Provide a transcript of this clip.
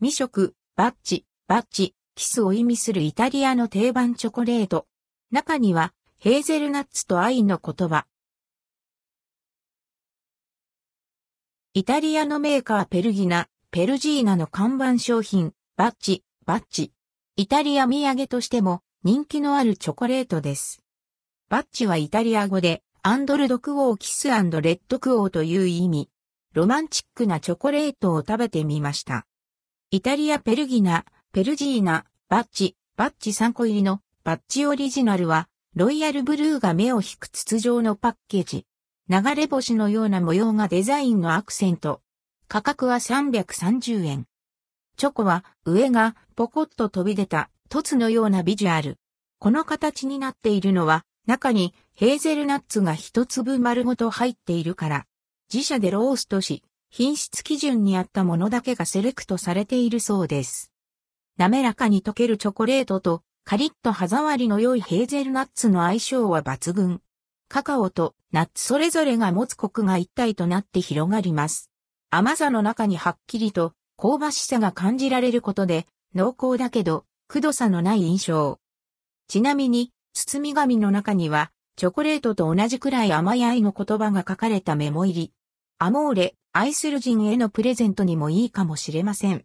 未食、バッチ、バッチ、キスを意味するイタリアの定番チョコレート。中には、ヘーゼルナッツと愛の言葉。イタリアのメーカーペルギナ、ペルジーナの看板商品、バッチ、バッチ。イタリア土産としても人気のあるチョコレートです。バッチはイタリア語で、アンドルドクオーキスレッドクオーという意味。ロマンチックなチョコレートを食べてみました。イタリアペルギナ、ペルジーナ、バッチ、バッチ3個入りのバッチオリジナルは、ロイヤルブルーが目を引く筒状のパッケージ。流れ星のような模様がデザインのアクセント。価格は330円。チョコは上がポコッと飛び出た凸のようなビジュアル。この形になっているのは中にヘーゼルナッツが一粒丸ごと入っているから。自社でローストし、品質基準に合ったものだけがセレクトされているそうです。滑らかに溶けるチョコレートとカリッと歯触りの良いヘーゼルナッツの相性は抜群。カカオとナッツそれぞれが持つコクが一体となって広がります。甘さの中にはっきりと香ばしさが感じられることで濃厚だけど、くどさのない印象。ちなみに、包み紙の中には、チョコレートと同じくらい甘い愛の言葉が書かれたメモ入り。アモーレ、愛する人へのプレゼントにもいいかもしれません。